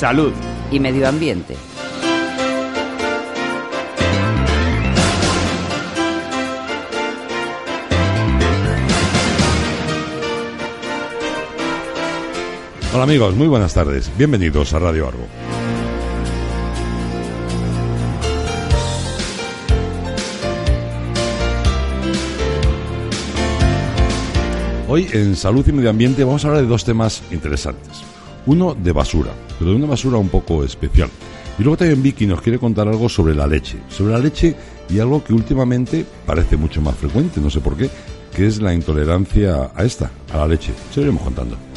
Salud. y medio ambiente. Hola amigos, muy buenas tardes. Bienvenidos a Radio Argo. Hoy en Salud y Medio Ambiente vamos a hablar de dos temas interesantes. Uno de basura, pero de una basura un poco especial. Y luego también Vicky nos quiere contar algo sobre la leche. Sobre la leche y algo que últimamente parece mucho más frecuente, no sé por qué, que es la intolerancia a esta, a la leche. Se lo iremos contando.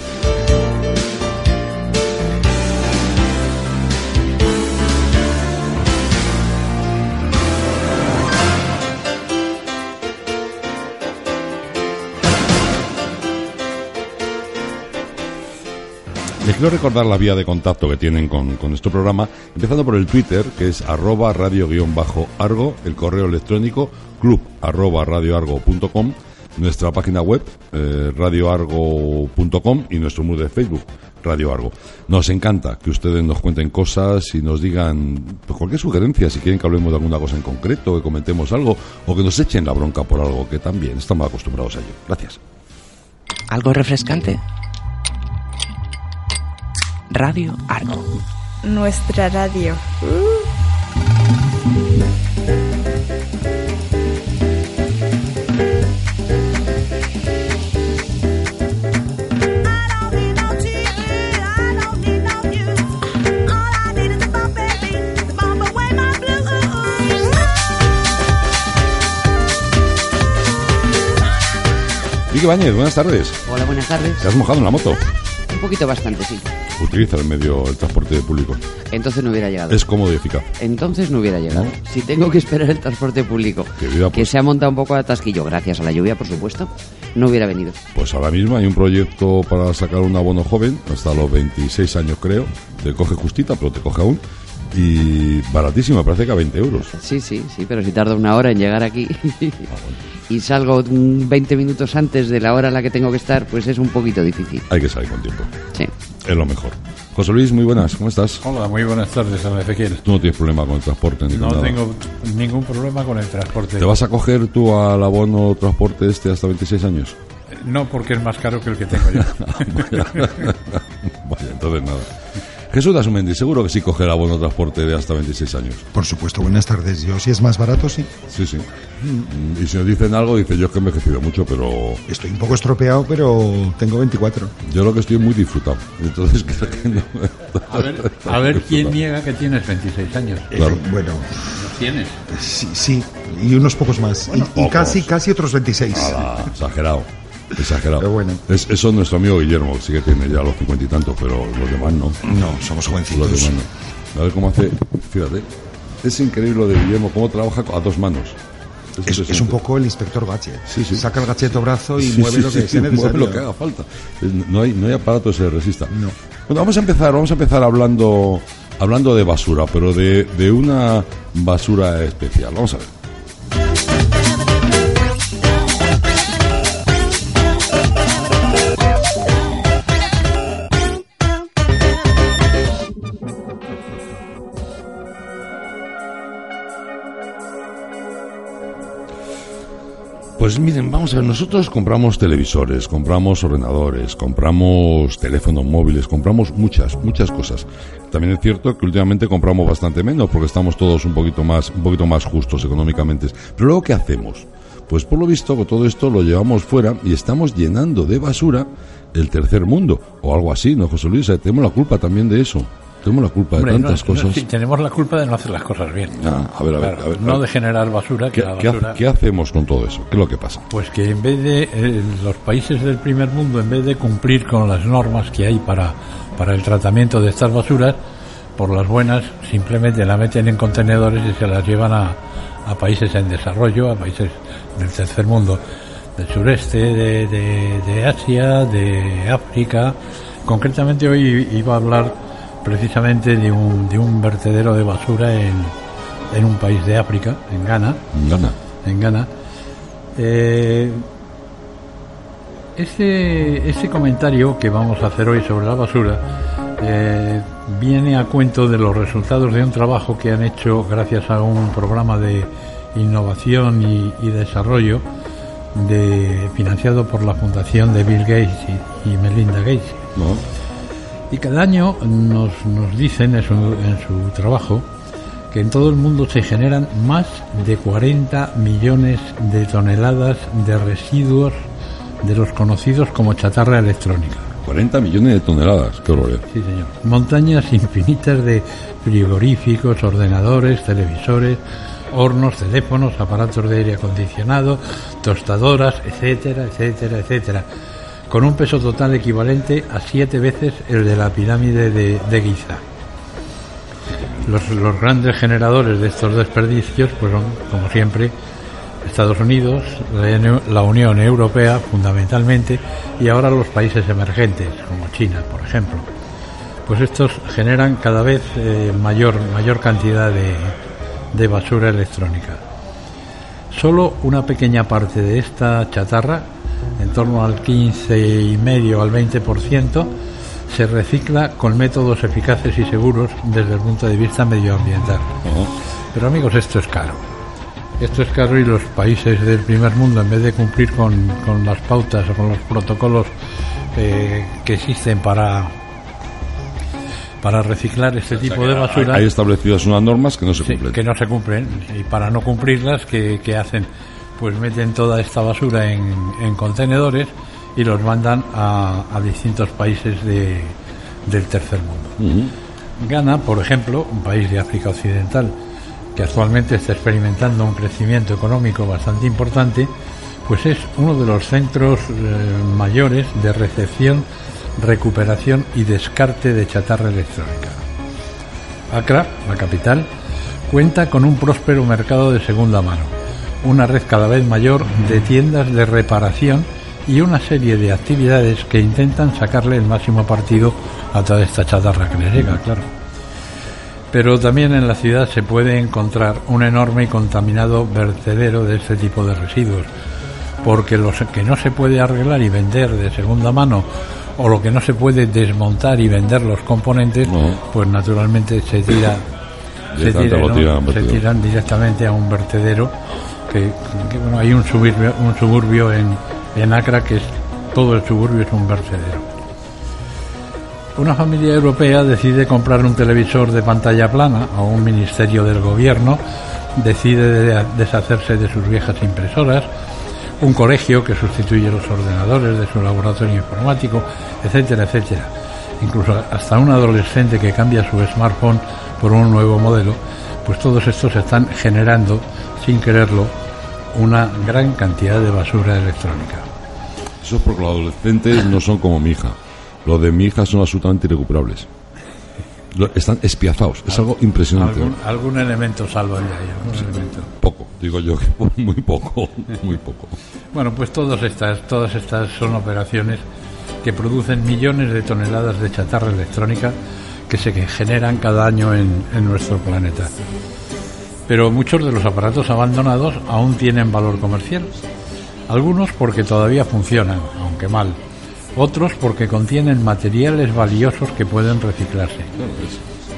Les quiero recordar la vía de contacto que tienen con, con nuestro programa, empezando por el Twitter, que es arroba radio-argo, el correo electrónico club arroba radioargo.com, nuestra página web eh, radioargo.com y nuestro muro de Facebook, Radio Argo. Nos encanta que ustedes nos cuenten cosas y nos digan pues, cualquier sugerencia, si quieren que hablemos de alguna cosa en concreto, que comentemos algo, o que nos echen la bronca por algo, que también estamos acostumbrados a ello. Gracias. ¿Algo refrescante? Radio Argo. Nuestra radio. Vicky Bañez, buenas tardes. Hola, buenas tardes. ¿Te has mojado en la moto? Un poquito bastante, sí. Utiliza el medio, el transporte público. Entonces no hubiera llegado. Es cómodo y eficaz. Entonces no hubiera llegado. Si tengo que esperar el transporte público, que pues- se ha montado un poco de atasquillo, gracias a la lluvia, por supuesto, no hubiera venido. Pues ahora mismo hay un proyecto para sacar un abono joven, hasta los 26 años creo. Te coge justita, pero te coge aún. Y baratísimo, me parece que a 20 euros. Sí, sí, sí, pero si tardo una hora en llegar aquí y salgo un 20 minutos antes de la hora a la que tengo que estar, pues es un poquito difícil. Hay que salir con tiempo. Sí. Es lo mejor. José Luis, muy buenas, ¿cómo estás? Hola, muy buenas tardes, don Ezequiel. Tú no tienes problema con el transporte ni con No nada. tengo ningún problema con el transporte. ¿Te vas a coger tú al abono transporte este hasta 26 años? No, porque es más caro que el que tengo yo. Vaya, entonces nada. Jesús Dasumendi, seguro que sí coge el abono transporte de hasta 26 años. Por supuesto, buenas tardes. Yo, si es más barato, sí. Sí, sí. Y si nos dicen algo, dice yo es que he envejecido mucho, pero Estoy un poco estropeado, pero tengo 24. yo lo que estoy muy disfrutado. Entonces creo que no. A ver, a ver quién niega que tienes 26 años. Claro. Eh, bueno, ¿Los tienes? sí, sí. Y unos pocos más. Y- y, pocos. casi, casi otros 26. Nada, exagerado. Exagerado. Pero bueno. Es, eso es nuestro amigo Guillermo, que sí que tiene ya los cincuenta y tantos, pero los demás no. No, somos Los jovencitos. demás no. A ver cómo hace. Fíjate. Es increíble lo de Guillermo, cómo trabaja a dos manos. Es, es un poco el inspector Gadget. Sí, sí. Saca el gacheto brazo y Sí, mueve sí, lo que sí, sea mueve necesario. lo que haga falta. Es- No hay, no hay aparato que se resista. No. Bueno, vamos a empezar, vamos a empezar hablando, hablando de basura, pero de, de una basura especial. Vamos a ver. Pues miren, vamos a ver, nosotros compramos televisores, compramos ordenadores, compramos teléfonos móviles, compramos muchas, muchas cosas. También es cierto que últimamente compramos bastante menos porque estamos todos un poquito más, un poquito más justos económicamente. Pero luego, ¿qué hacemos? Pues por lo visto, todo esto lo llevamos fuera y estamos llenando de basura el tercer mundo, o algo así, ¿no, José Luis? Tenemos la culpa también de eso. Tenemos la culpa de Hombre, no- tantas no, cosas. sí, tenemos la culpa de no hacer las cosas bien. Ah, a ver, a ver, Claro, a ver, a no ver. de generar basura, que ¿Qué, la qué ha- basura... qué hacemos con todo eso? ¿Qué es lo que pasa? Pues que en vez de eh, los países del primer mundo, en vez de cumplir con las normas que hay para, para el tratamiento de estas basuras, por las buenas simplemente la meten en contenedores y se las llevan a, a países en desarrollo, a países del tercer mundo, del sureste, de, de- de Asia, de África. Concretamente hoy iba a hablar precisamente de un, de un vertedero de basura en, en un país de África, en Ghana en Ghana. Eh, ese, ese comentario que vamos a hacer hoy sobre la basura eh, viene a cuento de los resultados de un trabajo que han hecho gracias a un programa de innovación y, y desarrollo de, financiado por la fundación de Bill Gates y, y Melinda Gates. ¿no? Y cada año nos, nos dicen en su, en su trabajo que en todo el mundo se generan más de 40 millones de toneladas de residuos de los conocidos como chatarra electrónica. 40 millones de toneladas. Qué horror. Sí, señor. Montañas infinitas de frigoríficos, ordenadores, televisores, hornos, teléfonos, aparatos de aire acondicionado, tostadoras, etcétera, etcétera, etcétera, con un peso total equivalente a siete veces el de la pirámide de, de Giza. Los, los grandes generadores de estos desperdicios pues son, como siempre, Estados Unidos, la Uni- la Unión Europea fundamentalmente y ahora los países emergentes como China, por ejemplo. Pues estos generan cada vez eh, mayor mayor cantidad de, de basura electrónica. Solo una pequeña parte de esta chatarra, en torno al 15,5 al 20%, se recicla con métodos eficaces y seguros desde el punto de vista medioambiental. Pero amigos, esto es caro. Esto es caro y los países del primer mundo, en vez de cumplir con, con las pautas o con los protocolos eh, que existen para, para reciclar este tipo de basura, Hay establecidas unas normas que no se Sí, cumplen. que no se cumplen y para no cumplirlas ¿qué, qué hacen pues meten toda esta basura en, en contenedores y los mandan a, a distintos países de- del tercer mundo. Ujú. Ghana por ejemplo un país de África Occidental que actualmente está experimentando un crecimiento económico bastante importante pues es uno de los centros eh, mayores de recepción recuperación y descarte de chatarra electrónica. Accra, la capital, cuenta con un próspero mercado de segunda mano, una red cada vez mayor de tiendas de reparación y una serie de actividades que intentan sacarle el máximo partido a toda esta chatarra que les llega, claro. Pero también en la ciudad se puede encontrar un enorme y contaminado vertedero de este tipo de residuos, porque los que no se puede arreglar y vender de segunda mano o lo que no se puede desmontar y vender los componentes, No. pues naturalmente se tira se, lo ¿no? al se tiran directamente a un vertedero que, bueno, hay un suburbio, un suburbio en, en Acra que es todo el suburbio es un vertedero. Una familia europea decide comprar un televisor de pantalla plana o un ministerio del gobierno decide de- deshacerse de sus viejas impresoras, un colegio que sustituye los ordenadores de su laboratorio informático, etcétera, etcétera. Incluso hasta un adolescente que cambia su smartphone por un nuevo modelo, pues todos estos están generando, sin quererlo, una gran cantidad de basura electrónica. Eso es porque los adolescentes no son como mi hija. Los de mi hija son absolutamente irrecuperables. Están espiazados. Es algo impresionante. Algún, algún elemento de ahí, algún elemento. Poco. Digo yo que muy poco. Muy poco. Bueno, pues todas estas, todas estas son operaciones que producen millones de toneladas de chatarra electrónica que se generan cada año en, en nuestro planeta. Pero muchos de los aparatos abandonados aún tienen valor comercial. Algunos porque todavía funcionan, aunque mal. Otros porque contienen materiales valiosos que pueden reciclarse.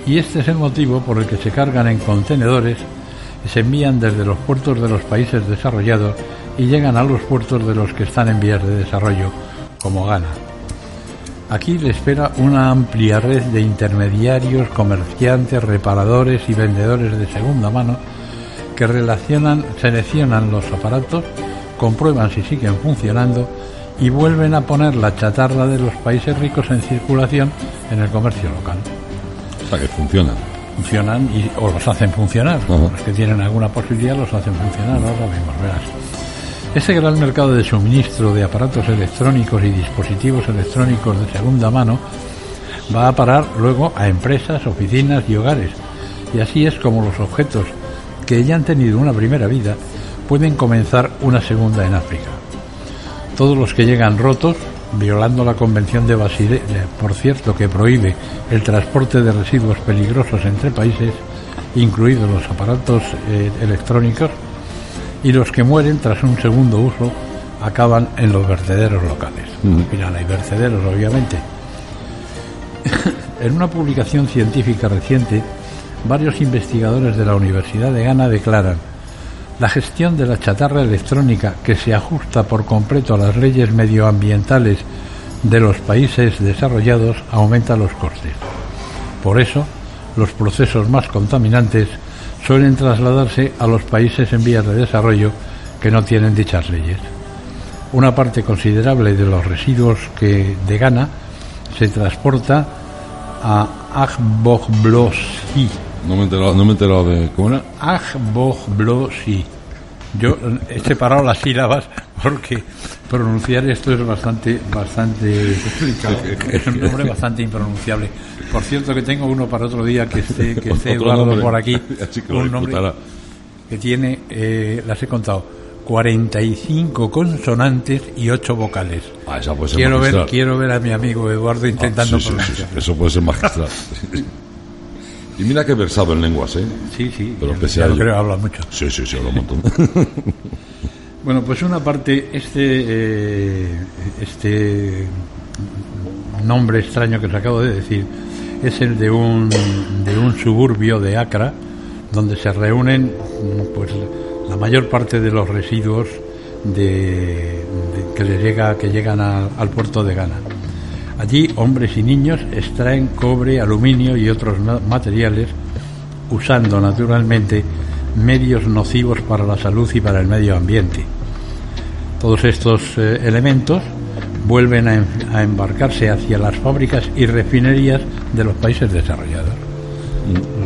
Y este es el motivo por el que se cargan en contenedores y se envían desde los puertos de los países desarrollados y llegan a los puertos de los que están en vías de desarrollo, como Ghana. Aquí le espera una amplia red de intermediarios, comerciantes, reparadores y vendedores de segunda mano que relacionan, seleccionan los aparatos, comprueban si siguen funcionando y vuelven a poner la chatarra de los países ricos en circulación en el comercio local. sea, que funcionan. funcionan y, o los hacen funcionar. Los que tienen alguna posibilidad los hacen funcionar. Ahora vemos, verás. Este gran mercado de suministro de aparatos electrónicos y dispositivos electrónicos de segunda mano va a parar luego a empresas, oficinas y hogares. Y así es como los objetos que ya han tenido una primera vida pueden comenzar una segunda en África. Todos los que llegan rotos, violando la Convención de Basilea, por cierto, que prohíbe el transporte de residuos peligrosos entre países, incluidos los aparatos eh, electrónicos, y los que mueren tras un segundo uso acaban en los vertederos locales. Al final hay vertederos, obviamente. en una publicación científica reciente, varios investigadores de la Universidad de Ghana declaran la gestión de la chatarra electrónica que se ajusta por completo a las leyes medioambientales de los países desarrollados aumenta los costes. Por eso, los procesos más contaminantes suelen trasladarse a los países en vías de desarrollo que no tienen dichas leyes. Una parte considerable de los residuos que de Ghana se transporta a Agbogblossi, No me he enterado, no me he enterado de... ¿Cómo era? Agbogblossi. Yo he separado las sílabas porque pronunciar esto es bastante, bastante, es un nombre bastante impronunciable. Por cierto que tengo uno para otro día que esté, que esté Eduardo por aquí, un nombre que tiene, eh, las he contado, 45 consonantes y 8 vocales. Ah, esa puede ser Quiero ver, quiero ver a mi amigo Eduardo Ah, intentando sí, sí, pronunciar. sí, eso puede ser magistral. y mira que he versado en lenguas, ¿eh? Sí, sí, Pero ya- pese ya a lo ello. creo, habla mucho. Sí, sí, sí, hablo un montón. Bueno, pues una parte, este, eh, este nombre extraño que os acabo de decir es el de un, de un suburbio de Accra, donde se reúnen pues la mayor parte de los residuos de, que les llega que llegan al- puerto de Ghana. Allí hombres y niños extraen cobre, aluminio y otros ma- materiales usando naturalmente medios nocivos para la salud y para el medio ambiente. Todos estos eh, elementos vuelven a, em- a embarcarse hacia las fábricas y refinerías de los países desarrollados.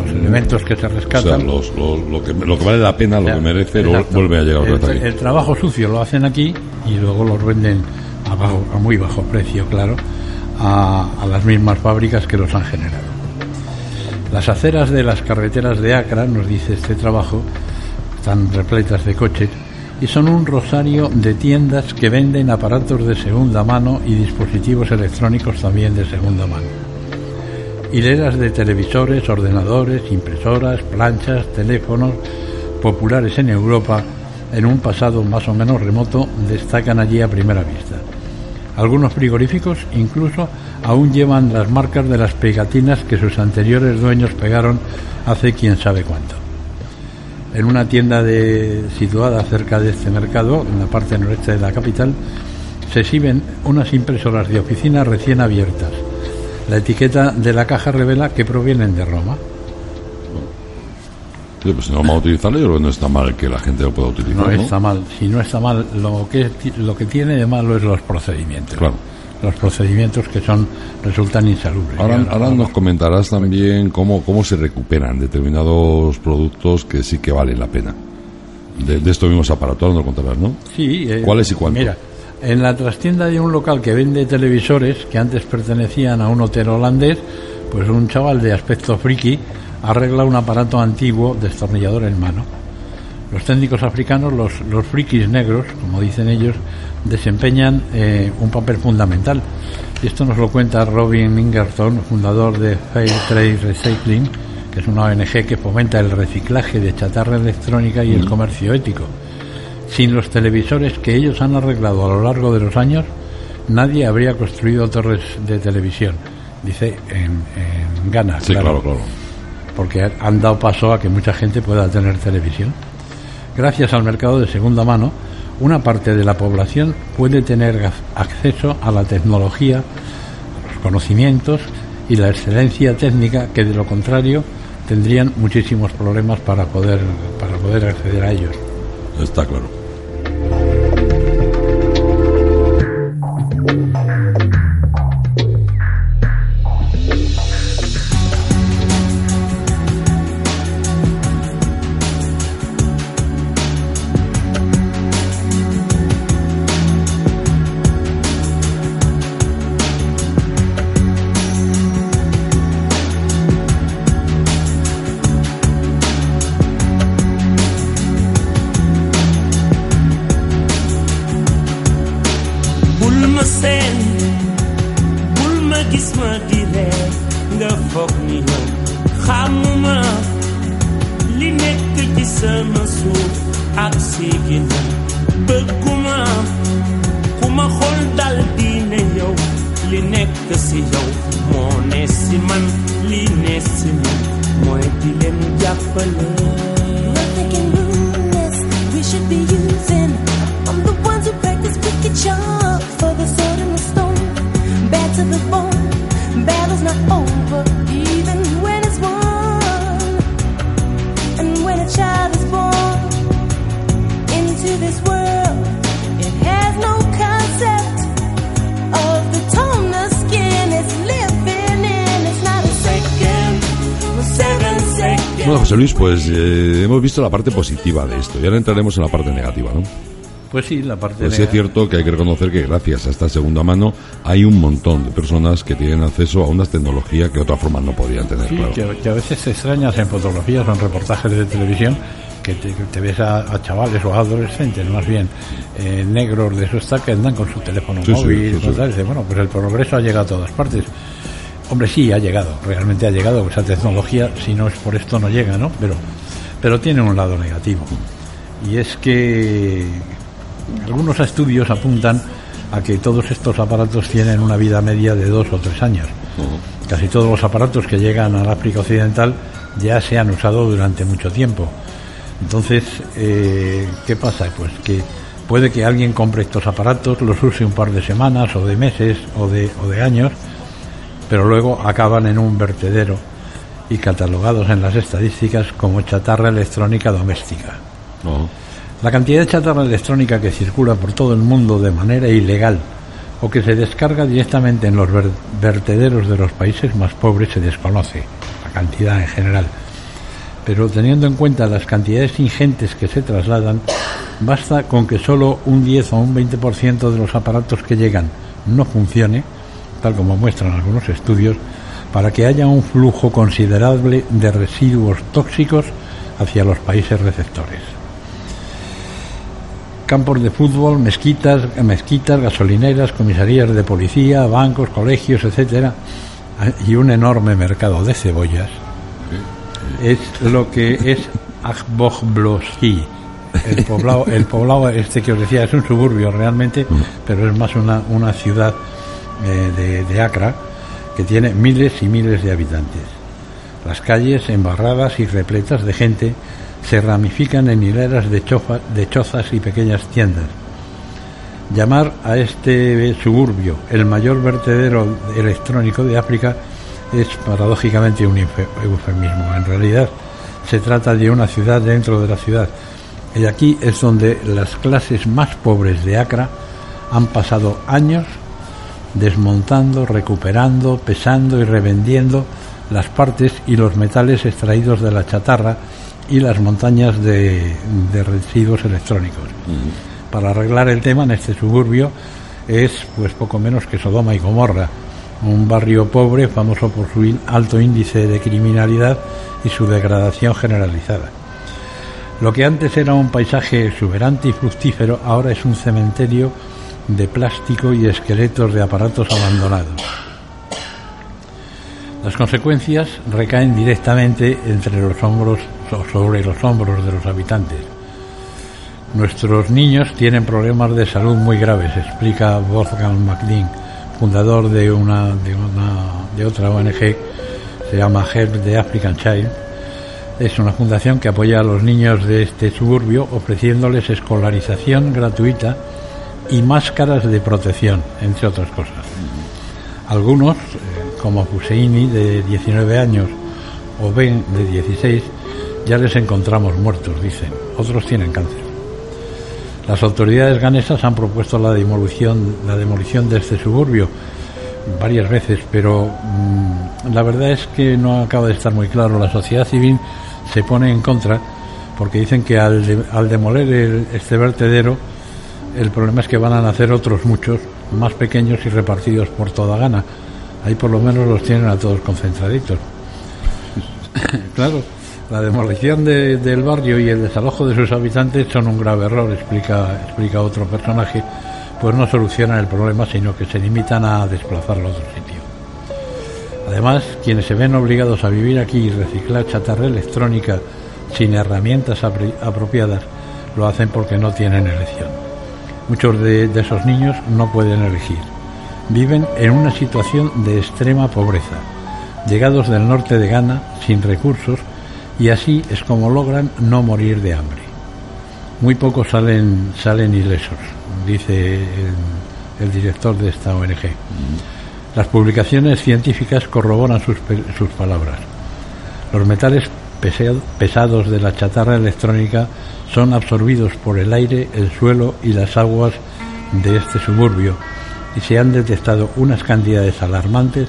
Los elementos que se o sea, rescatan. los- lo, que, lo que vale la pena, lo que merece, lo, vuelve a llegar otra vez aquí. el trabajo sucio lo hacen aquí y luego los venden a, bajo- a muy bajo precio, claro, a, a las mismas fábricas que los han generado. Las aceras de las carreteras de Acra, nos dice este trabajo, están repletas de coches y son un rosario de tiendas que venden aparatos de segunda mano y dispositivos electrónicos también de segunda mano hileras de televisores, ordenadores, impresoras, planchas, teléfonos populares en Europa en un pasado más o menos remoto destacan allí a primera vista. Algunos frigoríficos incluso aún llevan las marcas de las pegatinas que sus anteriores dueños pegaron hace quién sabe cuánto. En una tienda de- situada cerca de este mercado, en la parte noreste de la capital, se exhiben unas impresoras de oficina recién abiertas. La etiqueta de la caja revela que provienen de Roma. Pues si no vamos a utilizarlo, yo creo que no está mal que la gente lo pueda utilizar. No ¿no? está mal. Si no está mal, lo que, lo que tiene de malo es los procedimientos. Claro. Los procedimientos que son resultan insalubres. Ahora, ahora no- nos comentarás también cómo, cómo se recuperan determinados productos que sí que valen la pena. De, de estos mismos aparatos, nos contarás, ¿no? Sí, eh, ¿Cuáles y cuántos? Mira, en la trastienda de un local que vende televisores que antes pertenecían a un hotel holandés, pues un chaval de aspecto friki arregla un aparato antiguo destornillador en mano. Los técnicos africanos, los, los frikis negros, como dicen ellos, desempeñan eh, un papel fundamental. Y esto nos lo cuenta Robin Ingerton, fundador de Fair Trade Recycling, que es una ONG que fomenta el reciclaje de chatarra electrónica y el comercio ético. Sin los televisores que ellos han arreglado a lo largo de los años, nadie habría construido torres de televisión. Dice en, en Ghana, Sí, claro, claro. Porque han dado paso a que mucha gente pueda tener televisión. Gracias al mercado de segunda mano, una parte de la población puede tener acceso a la tecnología, a los conocimientos y la excelencia técnica que de lo contrario tendrían muchísimos problemas para poder para poder acceder a ellos. Está claro. Visto la parte positiva de esto y ahora entraremos en la parte negativa, ¿no? Pues sí, la parte Pues sí es cierto que hay que reconocer que gracias a esta segunda mano hay un montón de personas que tienen acceso a unas tecnologías que de otra forma no podían tener, Sí, claro. que, que a veces te extrañas en fotografías o en reportajes de televisión que te, que te ves a, a chavales o a adolescentes, más bien, eh, negros de esos que andan con su teléfono Sí, móvil. sí, tal, y bueno, pues el progreso ha llegado a todas partes. Hombre, sí, ha llegado, realmente ha llegado. Esa tecnología, si no es por esto, no llega, ¿no? Pero, pero tiene un lado negativo. Y es que algunos estudios apuntan a que todos estos aparatos tienen una vida media de dos o tres años. Casi todos los aparatos que llegan al África Occidental ya se han usado durante mucho tiempo. Entonces, eh, ¿qué pasa? Pues que puede que alguien compre estos aparatos, los use un par de semanas o de meses o de, o de años, pero luego acaban en un vertedero y catalogados en las estadísticas como chatarra electrónica doméstica. La cantidad de chatarra electrónica que circula por todo el mundo de manera ilegal o que se descarga directamente en los ver- vertederos de los países más pobres se desconoce, la cantidad en general. Pero teniendo en cuenta las cantidades ingentes que se trasladan, basta con que solo un 10 o un 20% de los aparatos que llegan no funcione, tal como muestran algunos estudios, para que haya un flujo considerable de residuos tóxicos hacia los países receptores campos de fútbol, mezquitas, mezquitas, gasolineras, comisarías de policía, bancos, colegios, etcétera, y un enorme mercado de cebollas es lo que es Agbogblosky. El poblado, el poblado este que os decía es un suburbio realmente, pero es más una, una ciudad eh, de, de Accra que tiene miles y miles de habitantes. Las calles embarradas y repletas de gente se ramifican en hileras de, de chozas y pequeñas tiendas. Llamar a este suburbio el mayor vertedero electrónico de África es paradójicamente un euf- eufemismo. En realidad se trata de una ciudad dentro de la ciudad. Y aquí es donde las clases más pobres de Accra han pasado años desmontando, recuperando, pesando y revendiendo las partes y los metales extraídos de la chatarra y las montañas de, de residuos electrónicos. Para arreglar el tema en este suburbio es pues poco menos que Sodoma y Gomorra, un barrio pobre famoso por su alto índice de criminalidad y su degradación generalizada. Lo que antes era un paisaje exuberante y fructífero ahora es un cementerio de plástico y esqueletos de aparatos abandonados. Las consecuencias recaen directamente entre los hombros sobre los hombros de los habitantes. Nuestros niños tienen problemas de salud muy graves, explica Wolfgang McLean, fundador de una de una de otra ONG, se llama Help the African Child. Es una fundación que apoya a los niños de este suburbio ofreciéndoles escolarización gratuita y máscaras de protección, entre otras cosas. Algunos, eh, como Husseini de 19 años o Ben de 16, ya les encontramos muertos, dicen. Otros tienen cáncer. Las autoridades ganesas han propuesto la demolición, la demolición de este suburbio varias veces, pero mm, la verdad es que no acaba de estar muy claro. La sociedad civil se pone en contra porque dicen que al, de- al demoler el- este vertedero, el problema es que van a nacer otros muchos, más pequeños y repartidos por toda Ghana. Ahí por lo menos los tienen a todos concentraditos. claro, la demolición de- del barrio y el desalojo de sus habitantes son un grave error, explica, explica otro personaje, pues no solucionan el problema, sino que se limitan a desplazarlo a otro sitio. Además, quienes se ven obligados a vivir aquí y reciclar chatarra electrónica sin herramientas apropiadas, lo hacen porque no tienen elección. Muchos de, esos niños no pueden elegir. Viven en una situación de extrema pobreza, llegados del norte de Ghana sin recursos y así es como logran no morir de hambre. Muy pocos salen, salen ilesos, dice el, el director de esta ONG. Las publicaciones científicas corroboran sus, sus palabras. Los metales pesados de la chatarra electrónica son absorbidos por el aire, el suelo y las aguas de este suburbio y se han detectado unas cantidades alarmantes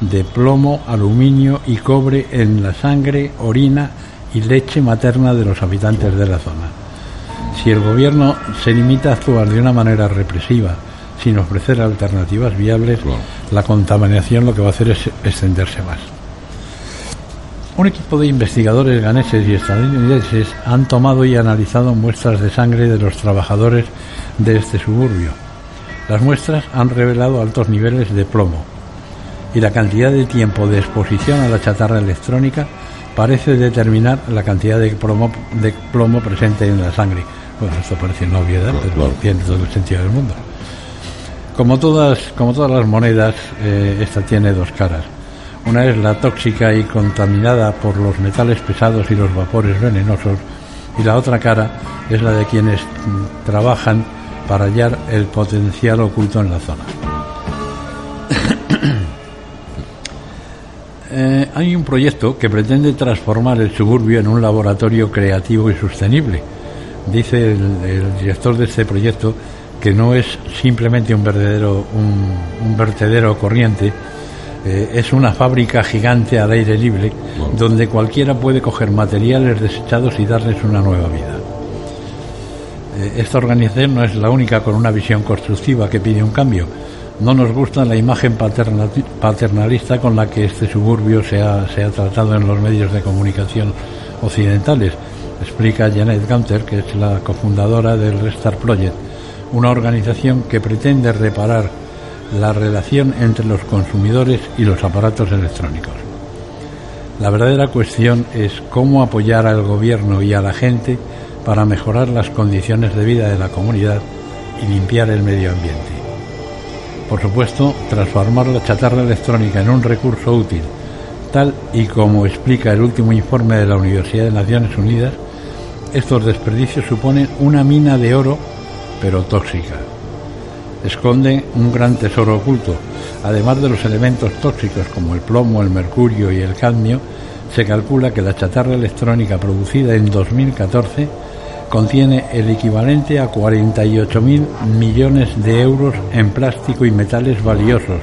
de plomo, aluminio y cobre en la sangre, orina y leche materna de los habitantes de la zona. Si el gobierno se limita a actuar de una manera represiva sin ofrecer alternativas viables, la contaminación lo que va a hacer es extenderse más. Un equipo de investigadores ganeses y estadounidenses han tomado y analizado muestras de sangre de los trabajadores de este suburbio. Las muestras han revelado altos niveles de plomo y la cantidad de tiempo de exposición a la chatarra electrónica parece determinar la cantidad de plomo, de plomo presente en la sangre. Bueno, esto parece una obviedad, pero tiene todo el sentido del mundo. Como todas, como todas las monedas, eh, esta tiene dos caras. Una es la tóxica y contaminada por los metales pesados y los vapores venenosos, y la otra cara es la de quienes trabajan para hallar el potencial oculto en la zona. Eh, hay un proyecto que pretende transformar el suburbio en un laboratorio creativo y sostenible. Dice el, director de este proyecto que no es simplemente un verdadero un vertedero corriente, eh, es una fábrica gigante al aire libre donde cualquiera puede coger materiales desechados y darles una nueva vida. Eh, esta organización no es la única con una visión constructiva que pide un cambio. No nos gusta la imagen paterna- paternalista con la que este suburbio se ha, se ha tratado en los medios de comunicación occidentales, explica Janet Gunter, que es la cofundadora del Restart Project, una organización que pretende reparar la relación entre los consumidores y los aparatos electrónicos. La verdadera cuestión es cómo apoyar al gobierno y a la gente para mejorar las condiciones de vida de la comunidad y limpiar el medio ambiente. Por supuesto, transformar la chatarra electrónica en un recurso útil, tal y como explica el último informe de la Universidad de Naciones Unidas, estos desperdicios suponen una mina de oro, pero tóxica. Esconden un gran tesoro oculto. Además de los elementos tóxicos como el plomo, el mercurio y el cadmio, se calcula que la chatarra electrónica producida en 2014 contiene el equivalente a 48.000 millones de euros en plástico y metales valiosos,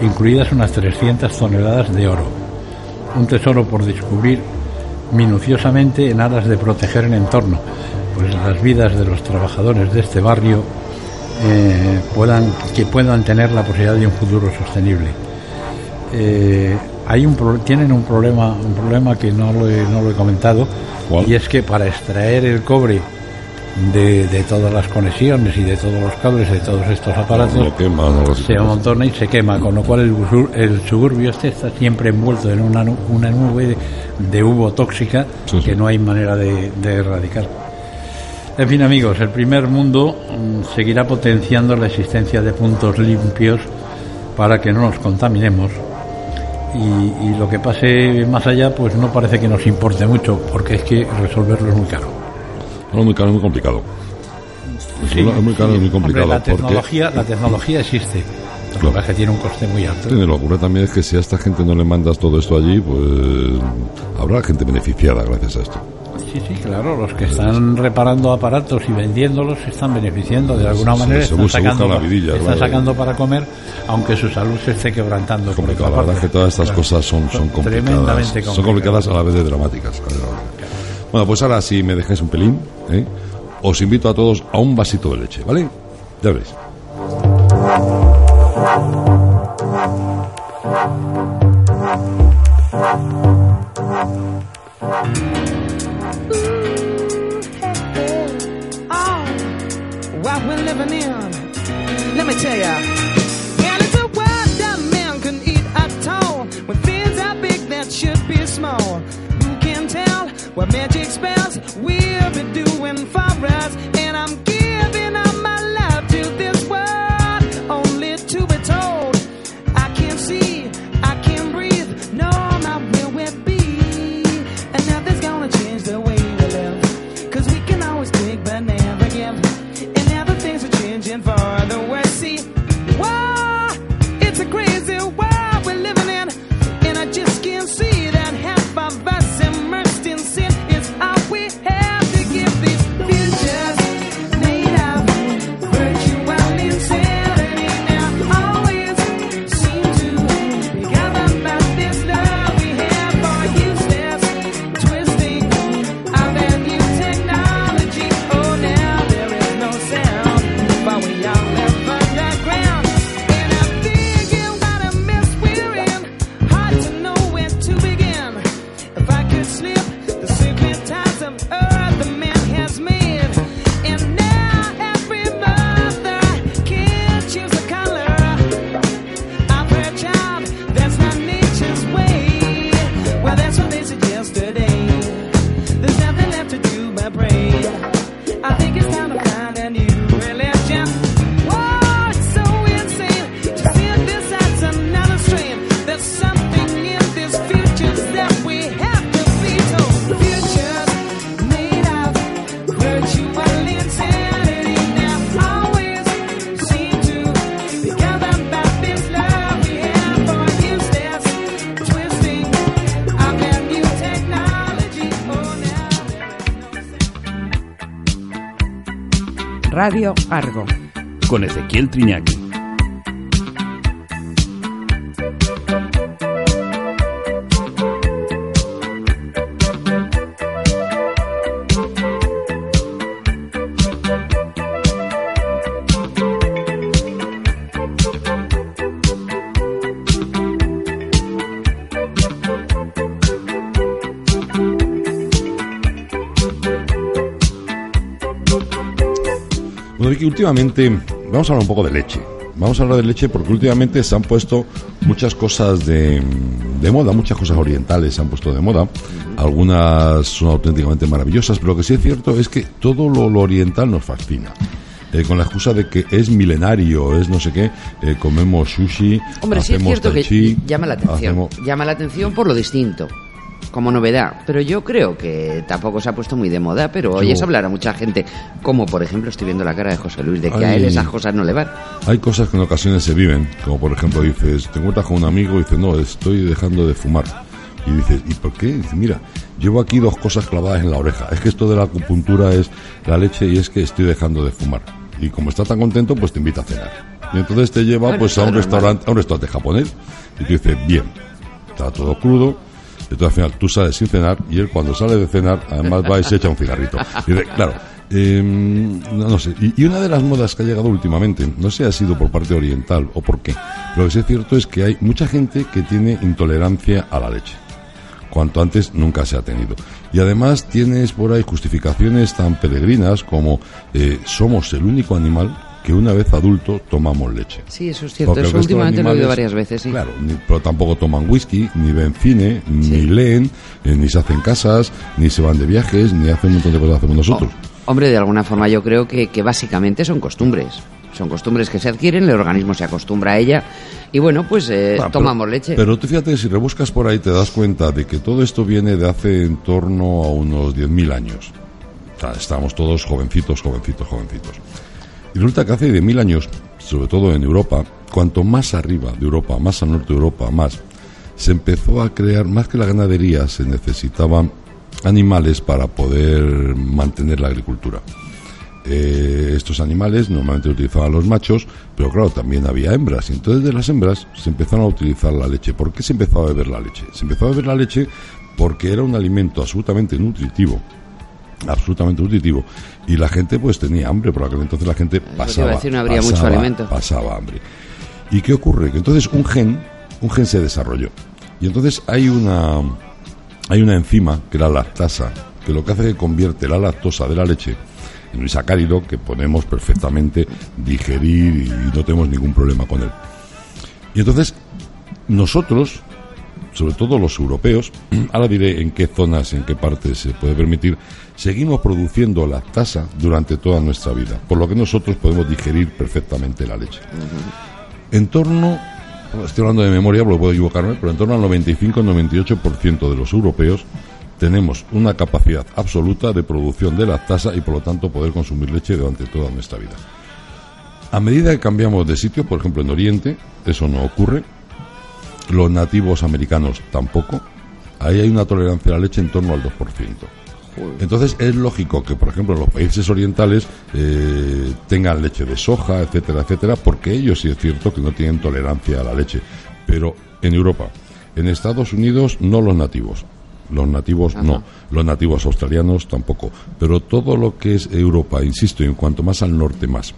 incluidas unas 300 toneladas de oro. Un tesoro por descubrir minuciosamente en aras de proteger el entorno, pues las vidas de los trabajadores de este barrio eh, puedan que puedan tener la posibilidad de un futuro sostenible. Eh, hay un pro- tienen un problema un problema que no lo he, no lo he comentado y es que para extraer el cobre de, de todas las conexiones y de todos los cables de todos estos aparatos se amontona y se quema, con lo cual el, suburbio este está siempre envuelto en una, una nube de, de humo tóxica que no hay manera de, de erradicar. En fin, amigos, el primer mundo mm, seguirá potenciando la existencia de puntos limpios para que no nos contaminemos. Y, y lo que pase más allá, pues no parece que nos importe mucho, porque es que resolverlo es muy caro. No, muy caro, muy complicado. Sí, es muy caro y muy Hombre, complicado. la, porque tecnología, la tecnología existe, lo que pasa es que tiene un coste muy alto. Sí, lo que ocurre también es que si a esta gente no le mandas todo esto allí, pues habrá gente beneficiada gracias a esto. Sí, sí, claro, los que están reparando aparatos y vendiéndolos se están beneficiando de alguna manera, se están, sacando, la vidilla, están sacando para comer, aunque su salud se esté quebrantando. Complicado. La verdad es que todas estas Claro. cosas son, son complicadas. Tremendamente Son complicadas a la vez de dramáticas. Bueno, pues ahora si me dejáis un pelín, ¿eh? os invito a todos a un vasito de leche, ¿vale? Ya veréis. We're living in. Let me tell ya. And it's a world that man can eat at all. When things are big that should be small. Who can tell what magic spells we'll be doing for us. And I'm giving all Radio Argo. Con Ezequiel Triñaki. Últimamente vamos a hablar un poco de leche. Vamos a hablar de leche porque últimamente se han puesto muchas cosas de, de moda, muchas cosas orientales se han puesto de moda. Algunas son auténticamente maravillosas, pero lo que sí es cierto es que todo lo, lo oriental nos fascina. Eh, con la excusa de que es milenario, es no sé qué, eh, comemos sushi, Hombre, sí es hacemos cierto tai que chi, llama la atención. hacemos- Llama la atención por lo distinto, como novedad. Pero yo creo que tampoco se ha puesto muy de moda, pero Yo- oyes hablar a mucha gente, como por ejemplo estoy viendo la cara de José Luis, de que a él esas cosas no le van. Hay cosas que en ocasiones se viven, como por ejemplo dices, te encuentras con un amigo y dices, no, estoy dejando de fumar. Y dices, ¿y por qué? Y mira, llevo aquí dos cosas clavadas en la oreja. Es que esto de la acupuntura es la leche y es que estoy dejando de fumar. Y como está tan contento, pues te invita a cenar. Y entonces te lleva Bueno, pues a un normal. restaurante, a un restaurante japonés. Y tú dices, bien, está todo crudo. Entonces al final tú sales sin cenar y él cuando sale de cenar además va y se echa un cigarrito. Y claro, eh, no, no sé. Y una de las modas que ha llegado últimamente, no sé si ha sido por parte oriental o por qué, lo que sí es cierto es que hay mucha gente que tiene intolerancia a la leche. Cuanto antes nunca se ha tenido. Y además tienes por ahí justificaciones tan peregrinas como eh, somos el único animal que una vez adulto tomamos leche. Sí, eso es cierto. Porque Eso últimamente lo he oído animales, varias veces, sí. Claro, ni- pero tampoco toman whisky, ni ven cine, ni leen, eh, ni se hacen casas, ni se van de viajes, ni hacen un montón de cosas que hacemos nosotros. Hombre, de alguna forma yo creo que, que básicamente son costumbres. Son costumbres que se adquieren, el organismo se acostumbra a ella y bueno, pues eh, Ah, pero- tomamos leche. Pero tú fíjate, si rebuscas por ahí te das cuenta de que todo esto viene de hace en torno a unos 10.000 años. O sea, estamos todos jovencitos, jovencitos, jovencitos. Y resulta que hace de mil años, sobre todo en Europa, cuanto más arriba de Europa, más al norte de Europa, más, se empezó a crear, más que la ganadería, se necesitaban animales para poder mantener la agricultura. Eh, estos animales normalmente utilizaban los machos, pero claro, también había hembras. Y entonces de las hembras se empezaron a utilizar la leche. ¿Por qué se empezó a beber la leche? Se empezó a beber la leche porque era un alimento absolutamente nutritivo absolutamente nutritivo. Y la gente pues tenía hambre por aquel entonces la gente pasaba decir, no habría mucho pasaba- alimento. pasaba hambre. Y qué ocurre que entonces un gen un gen se desarrolló. Y entonces hay una hay una enzima que era la lactasa que lo que hace es que convierte la lactosa de la leche en un sacárido que podemos perfectamente digerir y no tenemos ningún problema con él. Y entonces nosotros sobre todo los europeos, ahora diré en qué zonas, en qué partes se puede permitir, seguimos produciendo lactasa durante toda nuestra vida, por lo que nosotros podemos digerir perfectamente la leche. En torno, estoy hablando de memoria, porque puedo equivocarme, pero en torno al 95-98% de los europeos tenemos una capacidad absoluta de producción de lactasa y por lo tanto poder consumir leche durante toda nuestra vida. A medida que cambiamos de sitio, por ejemplo en Oriente, eso no ocurre. Los nativos americanos tampoco. Ahí hay una tolerancia a la leche en torno al 2%. Entonces es lógico que, por ejemplo, los países orientales eh, tengan leche de soja, etcétera, etcétera, porque ellos sí es cierto que no tienen tolerancia a la leche. Pero en Europa, en Estados Unidos, no los nativos. Los nativos no. Los nativos australianos tampoco. Pero todo lo que es Europa, insisto, y en cuanto más al norte más,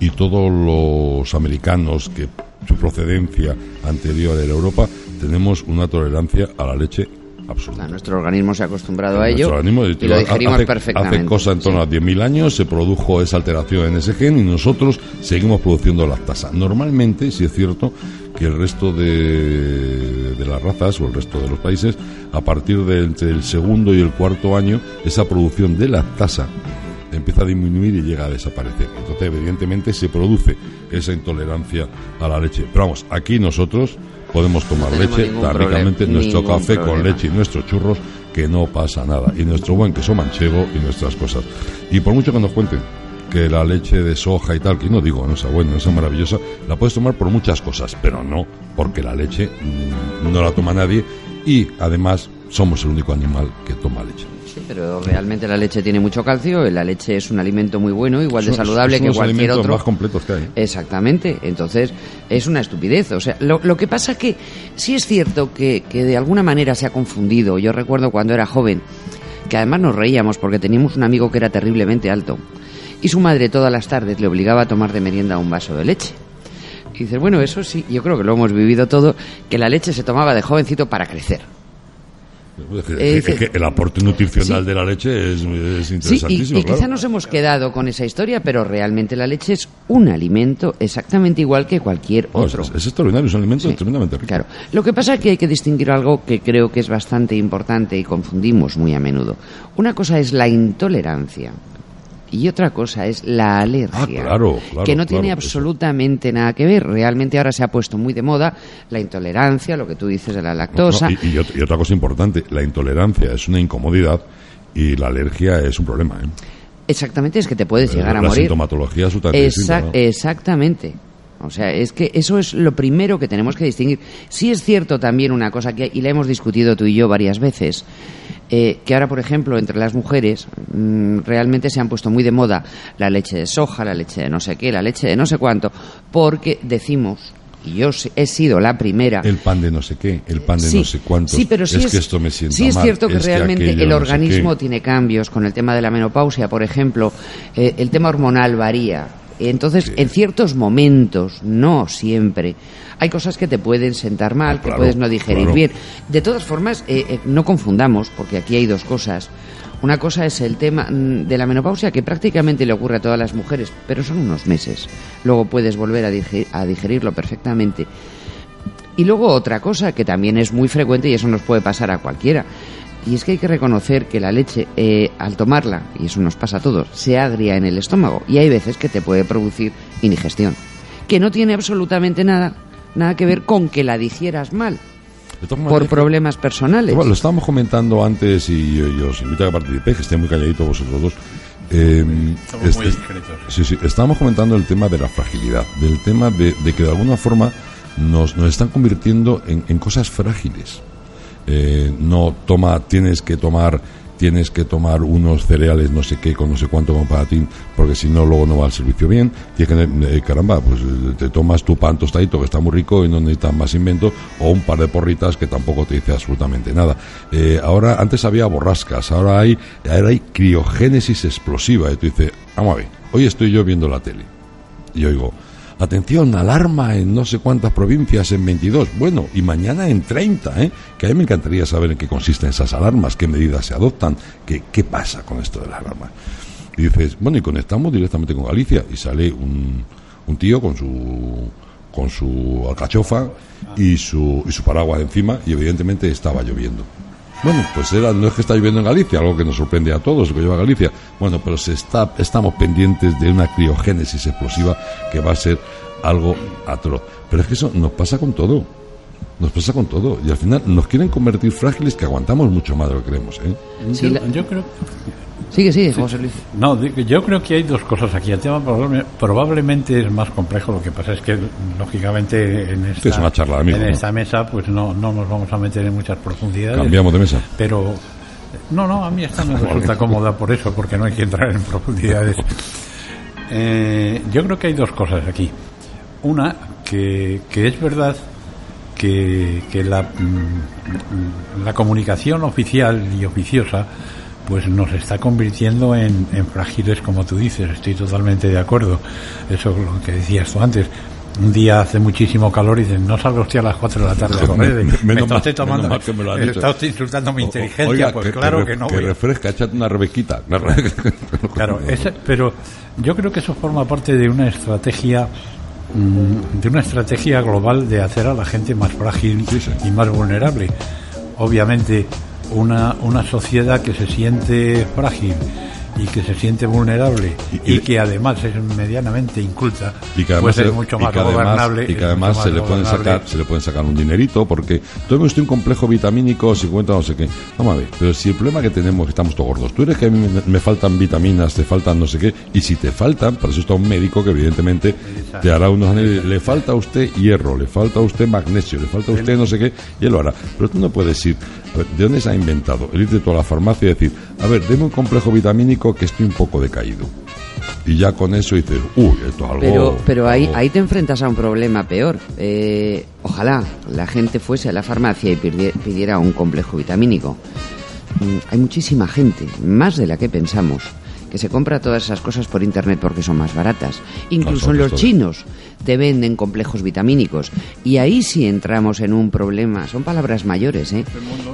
y todos los americanos que su procedencia anterior era Europa, tenemos una tolerancia a la leche absoluta. Nuestro organismo se ha acostumbrado a ello organismo, y lo digerimos hace, perfectamente. Hace cosa en torno a 10.000 años se produjo esa alteración en ese gen y nosotros seguimos produciendo lactasa. Normalmente, si es cierto, que el resto de, de las razas o el resto de los países, a partir de entre el segundo y el cuarto año, esa producción de lactasa empieza a disminuir y llega a desaparecer. Entonces, evidentemente, se produce esa intolerancia a la leche. Pero vamos, aquí nosotros podemos tomar leche tan ricamente, nuestro café con leche y nuestros churros, que no pasa nada. Y nuestro buen queso manchego y nuestras cosas. Y por mucho que nos cuenten que la leche de soja y tal, que no digo, no es buena, no es maravillosa, la puedes tomar por muchas cosas, pero no porque la leche mm, no la toma nadie y además somos el único animal que toma leche. Sí, pero realmente la leche tiene mucho calcio, la leche es un alimento muy bueno, igual de saludable que cualquier otro. más completos que hay. Exactamente, entonces es una estupidez. O sea, lo, lo que pasa que sí es cierto que, que de alguna manera se ha confundido. Yo recuerdo cuando era joven, que además nos reíamos porque teníamos un amigo que era terriblemente alto y su madre todas las tardes le obligaba a tomar de merienda un vaso de leche. Y dices, bueno, eso sí, yo creo que lo hemos vivido todo, que la leche se tomaba de jovencito para crecer. Es Eh, es que el aporte nutricional de la leche es, es Sí, y, interesantísimo. y quizá nos hemos quedado con esa historia, pero realmente la leche es un alimento exactamente igual que cualquier otro. es, es extraordinario, es un alimento tremendamente rico. Claro. Lo que pasa es que hay que distinguir algo que creo que es bastante importante y confundimos muy a menudo. Una cosa es la intolerancia y otra cosa es la alergia. Ah, claro, claro, que no claro, tiene eso. absolutamente nada que ver. Realmente ahora se ha puesto muy de moda la intolerancia, lo que tú dices de la lactosa. No, y, y ot- y otra cosa importante, la intolerancia es una incomodidad y la alergia es un problema. ¿eh? Exactamente, es que te puedes Eh, llegar a la morir. sintomatología es absolutamente distinta, Exac- ¿no? Exactamente. O sea, es que eso es lo primero que tenemos que distinguir. Sí es cierto también una cosa que, y la hemos discutido tú y yo varias veces, eh, que ahora, por ejemplo, entre las mujeres mm, realmente se han puesto muy de moda la leche de soja, la leche de no sé qué, la leche de no sé cuánto, porque decimos, y yo he sido la primera, El pan de no sé qué, el pan de Sí, no sé cuántos. Sí, pero sí es, es, que esto me sienta sí es mal, cierto que es realmente el no sé organismo tiene cambios con el tema de la menopausia, por ejemplo, eh, el tema hormonal varía. Entonces, en ciertos momentos, no siempre, hay cosas que te pueden sentar mal, que claro, puedes no digerir claro. bien. De todas formas, eh, eh, no confundamos, porque aquí hay dos cosas. Una cosa es el tema mm, de la menopausia, que prácticamente le ocurre a todas las mujeres, pero son unos meses. Luego puedes volver a, digerir- a digerirlo perfectamente. Y luego otra cosa que también es muy frecuente y eso nos puede pasar a cualquiera. Y es que hay que reconocer que la leche, eh, al tomarla, y eso nos pasa a todos, se agria en el estómago. Y hay veces que te puede producir indigestión. Que no tiene absolutamente nada, nada que ver con que la digieras mal. Por problemas personales. Bueno, lo estábamos comentando antes y yo, yo os invito a que participéis, que estén muy calladitos vosotros dos. Eh, Somos muy discretos. Sí, sí, estábamos comentando el tema de la fragilidad, del tema de, de que de alguna forma nos, nos están convirtiendo en, en cosas frágiles. Eh, no toma, tienes que tomar, tienes que tomar unos cereales, no sé qué, con no sé cuánto con patatín, porque si no luego no va al servicio bien. Tienes que, eh, caramba, pues eh, te tomas tu pan tostadito que está muy rico y no necesitas más invento, o un par de porritas que tampoco te dice absolutamente nada. Eh, ahora, antes había borrascas, ahora hay, ahora hay criogénesis explosiva, y tú dices, vamos a ver, hoy estoy yo viendo la tele y oigo, atención, alarma en no sé cuántas provincias en 22, bueno, y mañana en 30, ¿eh? que a mí me encantaría saber en qué consisten esas alarmas, qué medidas se adoptan, qué, qué pasa con esto de las alarmas. Y dices, bueno, y conectamos directamente con Galicia, y sale un, un tío con su con su alcachofa y su, y su paraguas encima y evidentemente estaba lloviendo. Bueno, pues era, no es que está lloviendo en Galicia, algo que nos sorprende a todos, que lleva Galicia. Bueno, pero se está, estamos pendientes de una criogénesis explosiva que va a ser algo atroz. Pero es que eso nos pasa con todo. Nos pasa con todo. Y al final nos quieren convertir frágiles que aguantamos mucho más de lo que creemos. ¿eh? Yo, yo creo. Sigue, sigue, José Luis. No, digo, yo creo que hay dos cosas aquí. El tema probable- probablemente es más complejo. Lo que pasa es que, lógicamente, en esta, es una charla en ¿no? esta mesa, pues no, no nos vamos a meter en muchas profundidades. Cambiamos de mesa. Pero, no, no, a mí esta me resulta cómoda por eso, porque no hay que entrar en profundidades. Eh, yo creo que hay dos cosas aquí. Una, que, que es verdad que, que la, mm, la comunicación oficial y oficiosa pues nos está convirtiendo en, en frágiles como tú dices, estoy totalmente de acuerdo. Eso es lo que decías tú antes. Un día hace muchísimo calor y dicen, no salga usted a las 4 de la tarde a correr. Menos me está usted tomando, que me está usted insultando mi inteligencia, oiga, pues claro que, re- no. Que voy refresca, échate una rebequita. Una Claro, ese- pero yo creo que eso forma parte de una estrategia mm, de una estrategia global de hacer a la gente más frágil y más vulnerable. Obviamente, una, una sociedad que se siente frágil y que se siente vulnerable y, que además es medianamente inculta, y que además, pues es mucho y más además- gobernable. y que además más se le pueden gobernable. sacar se le pueden sacar un dinerito porque todo usted un complejo vitamínico 50 no sé qué vamos a ver pero si el problema que tenemos es que estamos todos gordos tú eres que a mí me, me faltan vitaminas te faltan no sé qué y si te faltan para eso está un médico que evidentemente te hará unos análisis le falta a usted hierro le falta a usted magnesio le falta a usted no sé qué y él lo hará pero tú no puedes ir ¿de dónde se ha inventado? el irte tú a la farmacia y decir a ver deme un complejo vitamínico que estoy un poco decaído y ya con eso dices uy esto es algo Pero, pero ahí, algo- ahí te enfrentas a un problema peor. Eh, ojalá la gente fuese a la farmacia y pidie- pidiera un complejo vitamínico. Mm, Hay muchísima gente, más de la que pensamos, que se compra todas esas cosas por internet porque son más baratas. Incluso Claro, los chinos te venden complejos vitamínicos. Y ahí sí entramos en un problema. Son palabras mayores, ¿eh?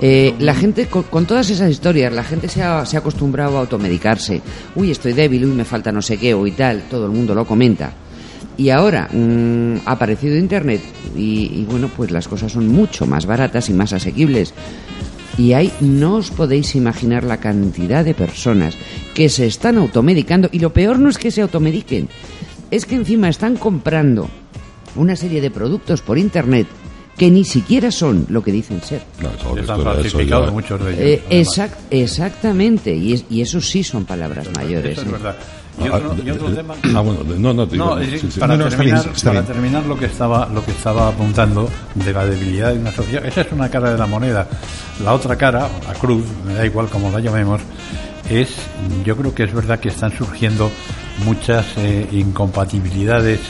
Eh, la gente, con, con todas esas historias, la gente se ha, se ha acostumbrado a automedicarse. Uy, estoy débil, uy, me falta no sé qué, o y tal. Todo el mundo lo comenta. Y ahora mm, ha aparecido Internet y, y bueno, pues las cosas son mucho más baratas y más asequibles. Y ahí no os podéis imaginar la cantidad de personas que se están automedicando y lo peor no es que se automediquen, es que encima están comprando una serie de productos por Internet que ni siquiera son lo que dicen ser. Están falsificados muchos de ellos. Eh, exact- exactamente, y, es- y eso sí son palabras mayores. Eso es ¿eh? verdad. Y Ah, otro, y ah, otro eh, tema. ah, bueno, no, no, te digo, No, sí, sí. para, No, no, está bien, terminar, está para bien. terminar lo que estaba lo que estaba apuntando de la debilidad de una sociedad, esa es una cara de la moneda. La otra cara, la cruz, me da igual cómo la llamemos, es, yo creo que es verdad que están surgiendo muchas eh, incompatibilidades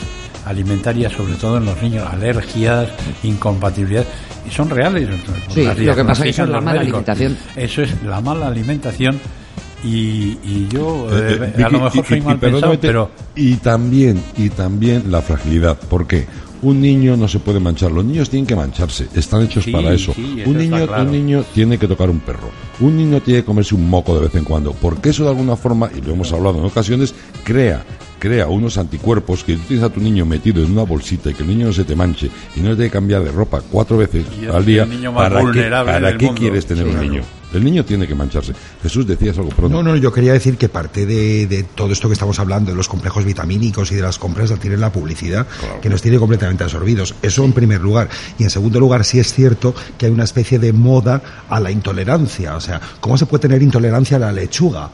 alimentarias, sobre todo en los niños, alergias, incompatibilidades, y son reales. Sí, lo que pasa es que es la mala médicos. alimentación. Eso es la mala alimentación. Y, y yo Eh, eh, eh, a lo mejor soy y- y pensado, pero y también y también la fragilidad ¿por qué? un niño no se puede manchar los niños tienen que mancharse están hechos Sí, para eso, sí, eso un niño claro. un niño tiene que tocar un perro un niño tiene que comerse un moco de vez en cuando porque eso de alguna forma y lo hemos hablado en ocasiones crea crea unos anticuerpos que tú tienes a tu niño metido en una bolsita y que el niño no se te manche y no le tiene que cambiar de ropa cuatro veces al día el niño más ¿para qué, para qué mundo. quieres tener Sí, un niño? El niño tiene que mancharse Jesús decías algo pronto No, no, yo quería decir que parte de, de todo esto que estamos hablando, de los complejos vitamínicos y de las compras, la tiene la publicidad, que nos tiene completamente absorbidos. Eso en primer lugar. Y en segundo lugar, sí es cierto que hay una especie de moda a la intolerancia. O sea, ¿cómo se puede tener intolerancia a la lechuga?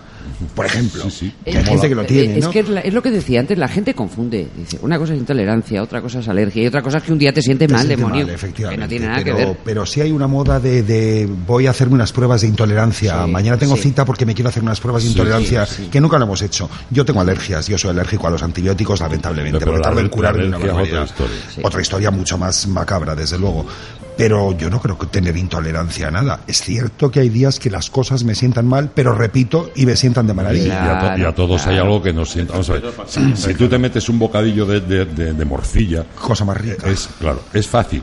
Por ejemplo. Que hay gente que lo tiene, es ¿no? que es, la- es lo que decía antes, la gente confunde. Dice, una cosa es intolerancia, otra cosa es alergia y otra cosa es que un día te sientes Te mal, siente demonio. mal, efectivamente, que no tiene nada pero, que ver. Pero sí hay una moda de, de voy a hacerme unas pruebas de intolerancia. Sí, Mañana tengo sí. cita porque me quiero hacer unas pruebas de Sí, intolerancia sí, sí. que nunca lo hemos hecho. Yo tengo alergias, yo soy alérgico a los antibióticos, lamentablemente, Pero la tardo en curarme una otra historia. Sí. Otra historia mucho más macabra, desde luego. Pero yo no creo que tener intolerancia a nada. Es cierto que hay días que las cosas me sientan mal, pero repito, y me sientan de Y maravilla. a, to- y a todos hay algo que nos sienta. Vamos a ver, si, si tú te metes un bocadillo de, de- de- de morcilla, Cosa más rica. es claro, es fácil.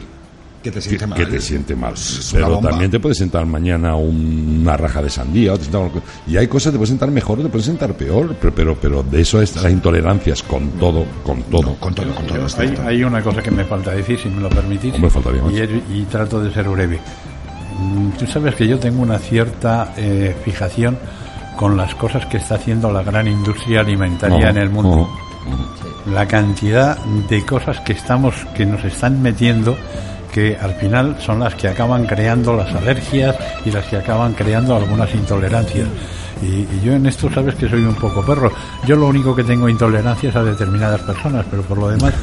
Que te siente mal. Que te siente mal. Es una Pero también te puede sentar mañana un- una raja de sandía. o te sienta algo- y hay cosas que te pueden sentar mejor o te pueden sentar peor. Pero, pero, pero de eso es las intolerancias con todo, con todo. con todo, con todo. Hay, hay una cosa que me falta decir, si me lo permitís. Hombre, faltaría más. y, y trato de ser breve. Mm, Tú sabes que yo tengo una cierta eh, fijación con las cosas que está haciendo la gran industria alimentaria en el mundo. La cantidad de cosas que estamos, que nos están metiendo, que al final son las que acaban creando las alergias y las que acaban creando algunas intolerancias. Y, y yo en esto sabes que soy un poco perro. Yo lo único que tengo intolerancia es a determinadas personas, pero por lo demás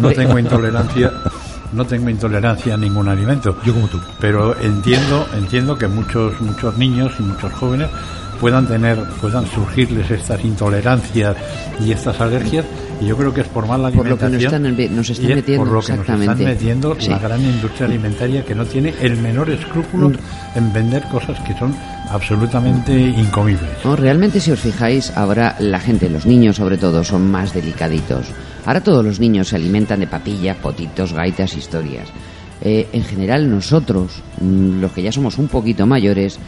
no tengo intolerancia, no tengo intolerancia a ningún alimento. Yo como tú. Pero entiendo, entiendo que muchos, muchos niños y muchos jóvenes puedan tener, puedan surgirles estas intolerancias y estas alergias, y yo creo que es por mala Por lo que alimentación. nos están, nos están y es metiendo, por lo que nos exactamente. están metiendo Sí. la gran industria alimentaria que no tiene el menor escrúpulo Mm. en vender cosas que son absolutamente incomibles. No, realmente si os fijáis, ahora la gente, los niños sobre todo, son más delicaditos. Ahora todos los niños se alimentan de papilla, potitos, gaitas, historias. Eh, en general nosotros, mm, los que ya somos un poquito mayores,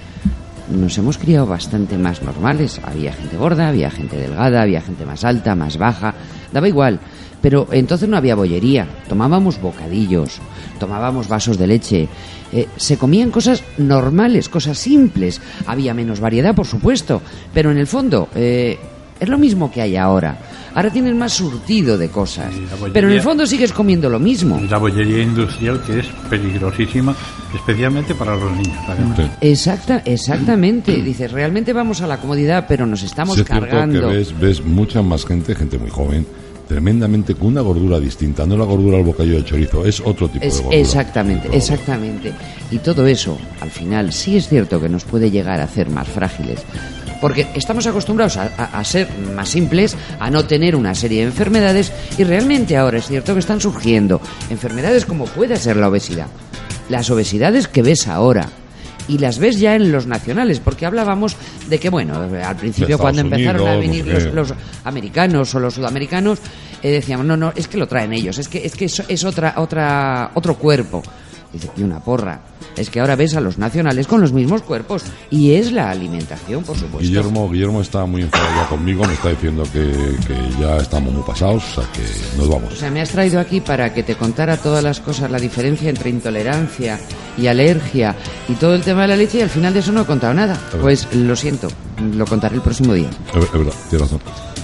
nos hemos criado bastante más normales. Había gente gorda, había gente delgada, había gente más alta, más baja, daba igual. Pero entonces no había bollería, tomábamos bocadillos, tomábamos vasos de leche, eh, se comían cosas normales, cosas simples. Había menos variedad, por supuesto, pero en el fondo eh, es lo mismo que hay ahora. Ahora tienes más surtido de cosas, bollería- pero en el fondo sigues comiendo lo mismo. La bollería industrial que es peligrosísima, especialmente para los niños. Exacta, exactamente. Dices, realmente vamos a la comodidad, pero nos estamos Sí es cierto cargando. que ves, ves mucha más gente, gente muy joven, tremendamente con una gordura distinta. No la gordura al bocadillo de chorizo, es otro tipo Es- de gordura. exactamente, exactamente. Y todo eso, al final, sí es cierto que nos puede llegar a hacer más frágiles. Porque estamos acostumbrados a, a- a ser más simples, a no tener una serie de enfermedades, y realmente ahora es cierto que están surgiendo enfermedades como puede ser la obesidad. Las obesidades que ves ahora. Y las ves ya en los nacionales, porque hablábamos de que, bueno, al principio cuando empezaron a venir los, los americanos o los sudamericanos eh, decíamos no no es que lo traen ellos es que es que es, es otra otra otro cuerpo dice y una porra es que ahora ves a los nacionales con los mismos cuerpos y es la alimentación por supuesto Guillermo, Guillermo está muy enfadado ya conmigo, me está diciendo que, que ya estamos muy pasados, o sea que nos o vamos. sea, me has traído aquí para que te contara todas las cosas, la diferencia entre intolerancia y alergia y todo el tema de la leche y al final de eso no he contado nada. Pues lo siento, lo contaré el próximo día. Es, verdad, tienes razón,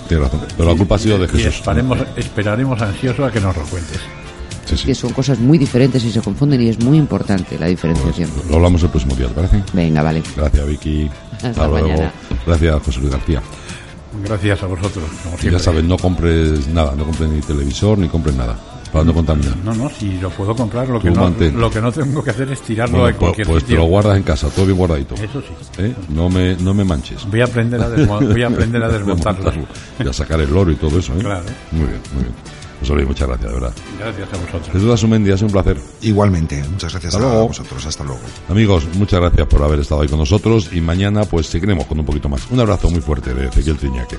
tienes razón. Pero la culpa ha sido de Y Jesús. esperaremos, esperaremos ansioso a que nos lo cuentes. Sí, sí. Que son cosas muy diferentes y se confunden y es muy importante la diferenciación. Lo hablamos el próximo día, ¿te parece? Venga, vale. Gracias, Vicky. Hasta luego. mañana. Gracias, José Luis García. Gracias a vosotros. como Y siempre. ya sabes, no compres nada, no compres ni televisor, ni compres nada, para no contaminar. No, no, si lo puedo comprar, lo que, no, lo que no tengo que hacer es tirarlo Bueno, a pues, cualquier pues te lo guardas en casa, todo bien guardadito. Eso sí. ¿Eh? No, me, no me manches. Voy a aprender a, desmo- voy a, aprender a desmontarlo. Desmontarlo. Y a sacar el oro y todo eso, ¿eh? Claro. Muy bien, muy bien. José Luis, muchas gracias, de verdad. Gracias a vosotros. Jesús Asumendi, ha sido un placer. Igualmente, muchas gracias Hasta a luego. vosotros. Hasta luego. Amigos, muchas gracias por haber estado ahí con nosotros y mañana pues seguiremos con un poquito más. Un abrazo muy fuerte de Ezequiel Triñaque.